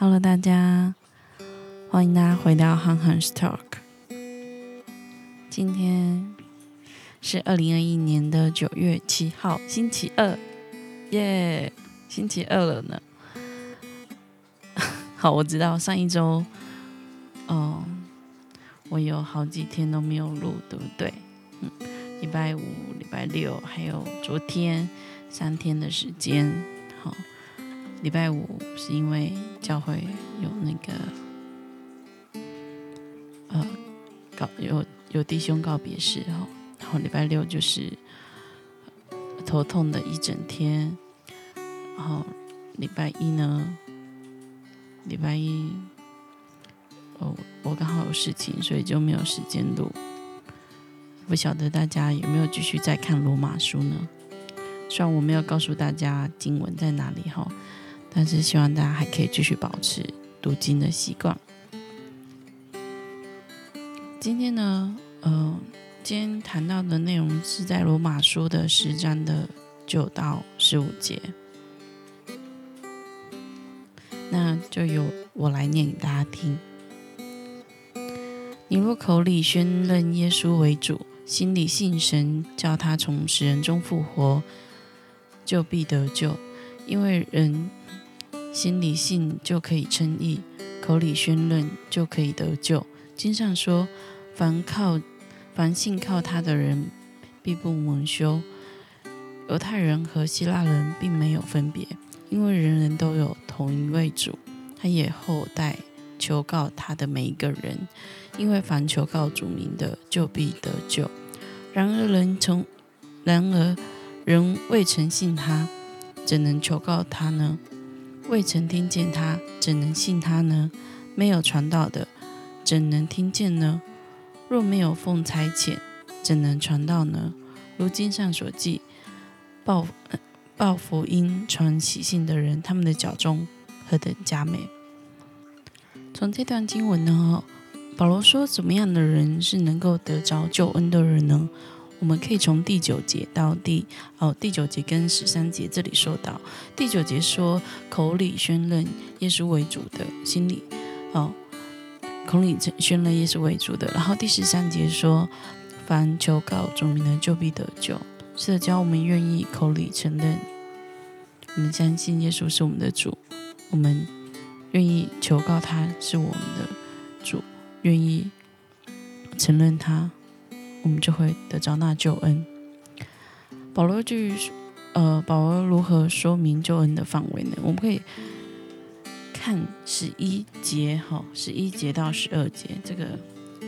Hello，大家，欢迎大家回到 Han Han's Talk。今天是二零二一年的九月七号，星期二，耶，星期二了呢。好，我知道上一周，哦，我有好几天都没有录，对不对？嗯，礼拜五、礼拜六，还有昨天三天的时间，好。礼拜五是因为教会有那个呃告有有弟兄告别式哈，然后礼拜六就是头痛的一整天，然后礼拜一呢，礼拜一哦我刚好有事情，所以就没有时间录。不晓得大家有没有继续在看罗马书呢？虽然我没有告诉大家经文在哪里哈。但是希望大家还可以继续保持读经的习惯。今天呢，呃，今天谈到的内容是在罗马书的十章的九到十五节，那就由我来念给大家听。你若口里宣认耶稣为主，心里信神叫他从死人中复活，就必得救，因为人。心里信就可以称义，口里宣认就可以得救。经上说：“凡靠凡信靠他的人，必不蒙羞。”犹太人和希腊人并没有分别，因为人人都有同一位主。他也后代求告他的每一个人，因为凡求告主名的，就必得救。然而人从然而人未曾信他，怎能求告他呢？未曾听见他，怎能信他呢？没有传道的，怎能听见呢？若没有奉差遣，怎能传道呢？如经上所记，报报福音、传喜信的人，他们的脚中何等佳美！从这段经文呢，保罗说，怎么样的人是能够得着救恩的人呢？我们可以从第九节到第哦第九节跟十三节这里说到，第九节说口里宣认耶稣为主的，心里哦口里宣认耶稣为主的，然后第十三节说凡求告主名的就必得救。是的，只要我们愿意口里承认，我们相信耶稣是我们的主，我们愿意求告他是我们的主，愿意承认他。我们就会得着那救恩。保罗句，呃，保罗如何说明救恩的范围呢？我们可以看十一节，哈，十一节到十二节这个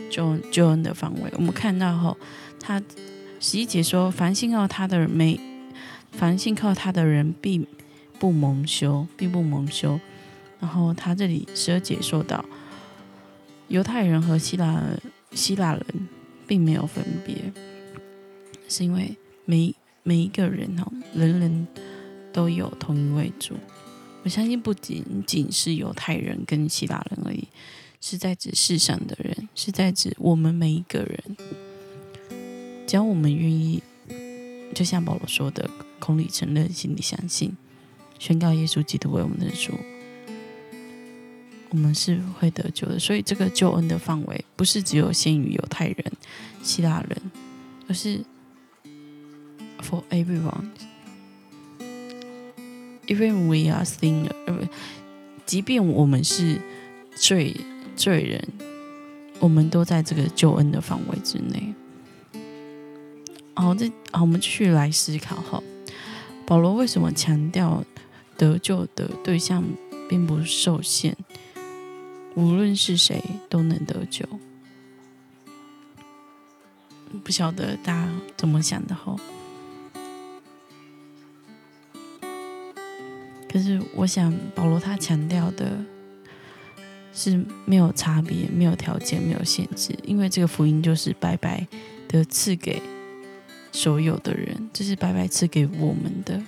救救恩的范围。我们看到哈，他十一节说：“凡信靠他的人，没凡信靠他的人，必不蒙羞，并不蒙羞。”然后他这里十二节说到，犹太人和希腊希腊人。并没有分别，是因为每每一个人哦，人人都有同一位主。我相信不仅仅是犹太人跟希腊人而已，是在指世上的人，是在指我们每一个人。只要我们愿意，就像保罗说的，口里承认，心里相信，宣告耶稣基督为我们的主。我们是会得救的，所以这个救恩的范围不是只有限于犹太人、希腊人，而是 for everyone。Even we are sinner，呃，即便我们是罪罪人，我们都在这个救恩的范围之内。好，这好，我们继续来思考哈，保罗为什么强调得救的对象并不受限？无论是谁都能得救，不晓得大家怎么想的吼。可是我想，保罗他强调的是没有差别、没有条件、没有限制，因为这个福音就是白白的赐给所有的人，这是白白赐给我们的，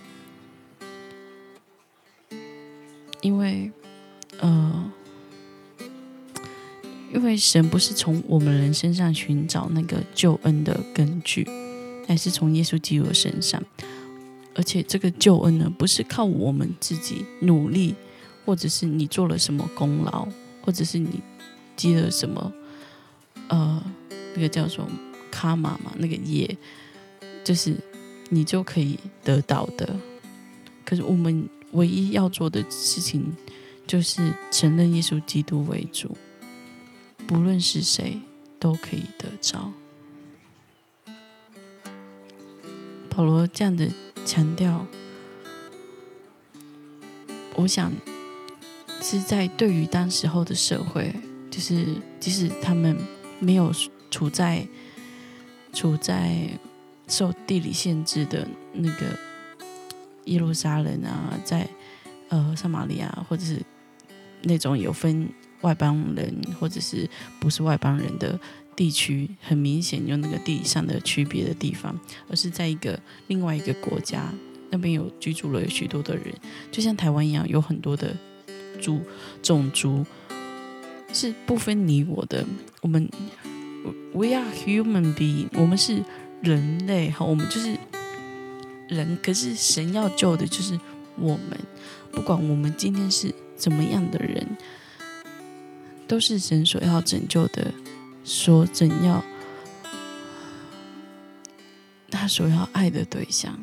因为呃。因为神不是从我们人身上寻找那个救恩的根据，乃是从耶稣基督身上。而且这个救恩呢，不是靠我们自己努力或者是你做了什么功劳，或者是你积了什么，呃，那个叫做卡玛嘛，那个业，就是你就可以得到的。可是我们唯一要做的事情，就是承认耶稣基督为主，不论是谁都可以得着。保罗这样的强调，我想是在对于当时候的社会，就是即使他们没有处在处在受地理限制的那个耶路撒冷啊，在呃撒玛利亚，或者是那种有分外邦人或者是不是外邦人的。地区很明显有那个地理上的区别的地方，而是在一个另外一个国家那边有居住了许多的人，就像台湾一样，有很多的族种族是不分你我的。我们 we are human being，我们是人类哈，我们就是人。可是神要救的就是我们，不管我们今天是怎么样的人，都是神所要拯救的。说怎要他所要爱的对象，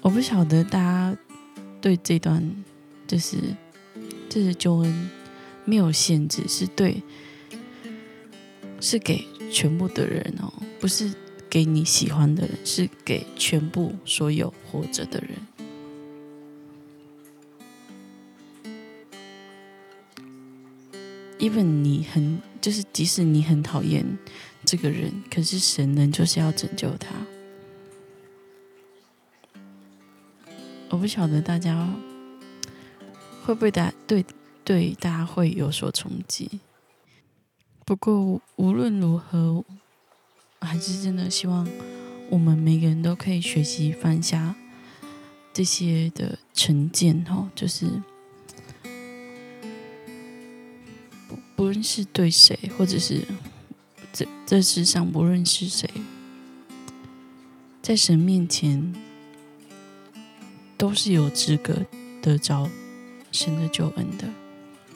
我不晓得大家对这段就是就是救恩没有限制，是对是给全部的人哦，不是给你喜欢的人，是给全部所有活着的人。Even 你很就是，即使你很讨厌这个人，可是神人就是要拯救他。我不晓得大家会不会大对对大家会有所冲击。不过无论如何，还是真的希望我们每个人都可以学习放下这些的成见，哦，就是。不论是对谁，或者是这这世上不论是谁，在神面前都是有资格得着神的救恩的，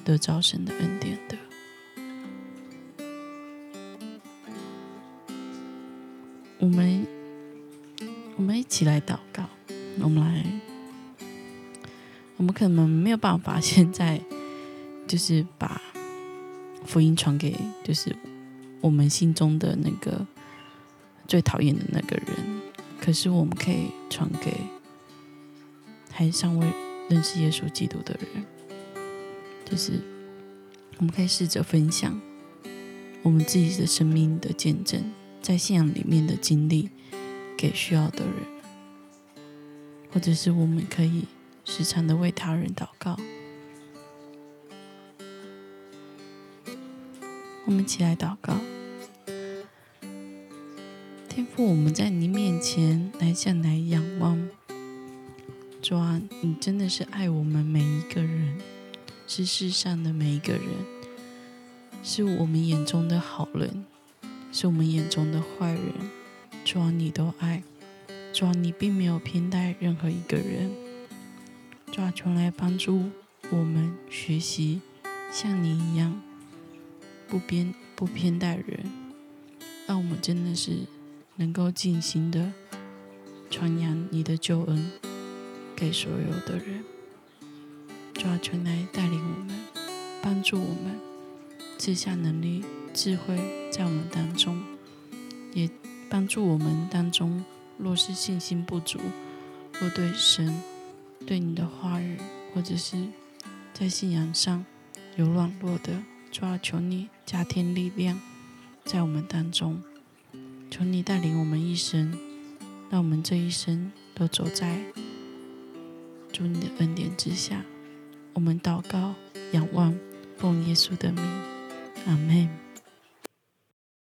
得着神的恩典的。我们我们一起来祷告，我们来，我们可能没有办法现在就是把。福音传给就是我们心中的那个最讨厌的那个人，可是我们可以传给还尚未认识耶稣基督的人，就是我们可以试着分享我们自己的生命的见证，在信仰里面的经历给需要的人，或者是我们可以时常的为他人祷告。我们一起来祷告，天父，我们在你面前来向来仰望。主啊，你真的是爱我们每一个人，是世上的每一个人，是我们眼中的好人，是我们眼中的坏人。主啊，你都爱。主啊，你并没有偏待任何一个人。主啊，求来帮助我们学习像你一样。不偏不偏待人，让我们真的是能够尽心的传扬你的救恩给所有的人，抓全来带领我们，帮助我们，赐下能力、智慧在我们当中，也帮助我们当中若是信心不足，或对神、对你的话语，或者是在信仰上有软弱的。主啊，求你加添力量在我们当中，求你带领我们一生，让我们这一生都走在主你的恩典之下。我们祷告、仰望，奉耶稣的名，阿门。